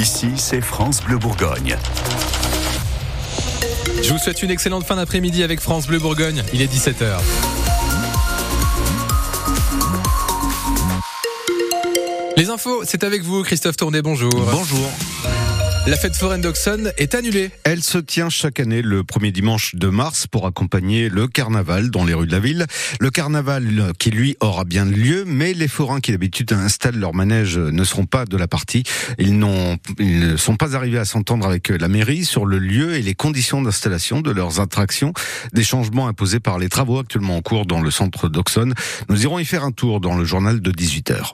Ici, c'est France Bleu Bourgogne. Je vous souhaite une excellente fin d'après-midi avec France Bleu Bourgogne. Il est 17h. Les infos, c'est avec vous, Christophe Tourné, bonjour. Bonjour. La fête foraine d'Auxonne est annulée. Elle se tient chaque année le premier dimanche de mars pour accompagner le carnaval dans les rues de la ville. Le carnaval qui lui aura bien lieu, mais les forains qui d'habitude installent leur manège ne seront pas de la partie. Ils n'ont, ils ne sont pas arrivés à s'entendre avec la mairie sur le lieu et les conditions d'installation de leurs attractions. Des changements imposés par les travaux actuellement en cours dans le centre d'Auxonne. Nous irons y faire un tour dans le journal de 18h.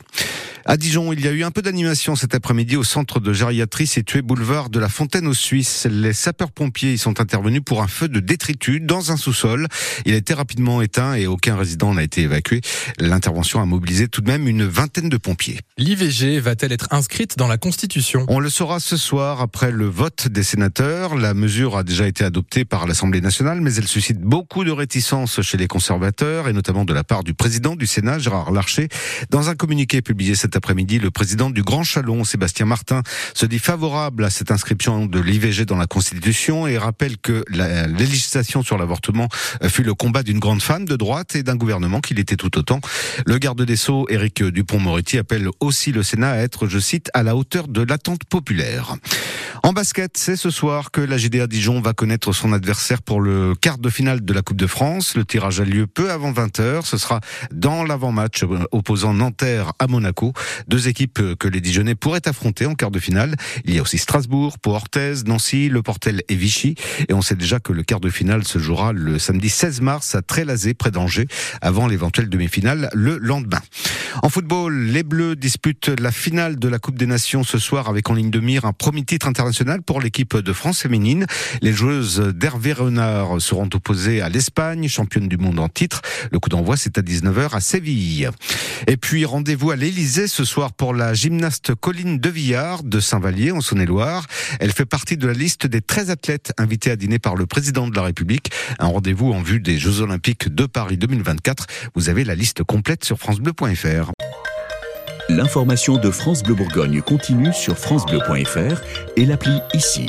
À Dijon, il y a eu un peu d'animation cet après-midi au centre de gériatrie situé boulevard de la Fontaine aux Suisses. Les sapeurs-pompiers y sont intervenus pour un feu de détritus dans un sous-sol. Il a été rapidement éteint et aucun résident n'a été évacué. L'intervention a mobilisé tout de même une vingtaine de pompiers. L'IVG va-t-elle être inscrite dans la Constitution? On le saura ce soir après le vote des sénateurs. La mesure a déjà été adoptée par l'Assemblée nationale, mais elle suscite beaucoup de réticences chez les conservateurs et notamment de la part du président du Sénat, Gérard Larcher. Dans un communiqué publié cet après-midi, le président du Grand Chalon, Sébastien Martin, se dit favorable à cette inscription de l'IVG dans la Constitution et rappelle que la législation sur l'avortement fut le combat d'une grande femme de droite et d'un gouvernement qui l'était tout autant. Le garde des Sceaux, Éric Dupont-Moretti, appelle aussi le Sénat à être, je cite, à la hauteur de l'attente populaire. En basket, c'est ce soir que la GDA Dijon va connaître son adversaire pour le quart de finale de la Coupe de France. Le tirage a lieu peu avant 20h. Ce sera dans l'avant-match opposant Nanterre à Monaco. Deux équipes que les Dijonnais pourraient affronter en quart de finale. Il y a aussi Strasbourg, Pau Orthez, Nancy, Le Portel et Vichy. Et on sait déjà que le quart de finale se jouera le samedi 16 mars à Trélazé, près d'Angers, avant l'éventuelle demi-finale le lendemain. En football, les Bleus disputent la finale de la Coupe des Nations ce soir avec en ligne de mire un premier titre international pour l'équipe de France féminine. Les joueuses d'Hervé Renard seront opposées à l'Espagne, championne du monde en titre. Le coup d'envoi, c'est à 19h à Séville. Et puis, rendez-vous à l'Elysée ce soir pour la gymnaste Colline de Villard de Saint-Vallier en Saône-et-Loire. Elle fait partie de la liste des 13 athlètes invités à dîner par le président de la République. Un rendez-vous en vue des Jeux Olympiques de Paris 2024. Vous avez la liste complète sur francebleu.fr. L'information de France Bleu Bourgogne continue sur francebleu.fr et l'appli ici.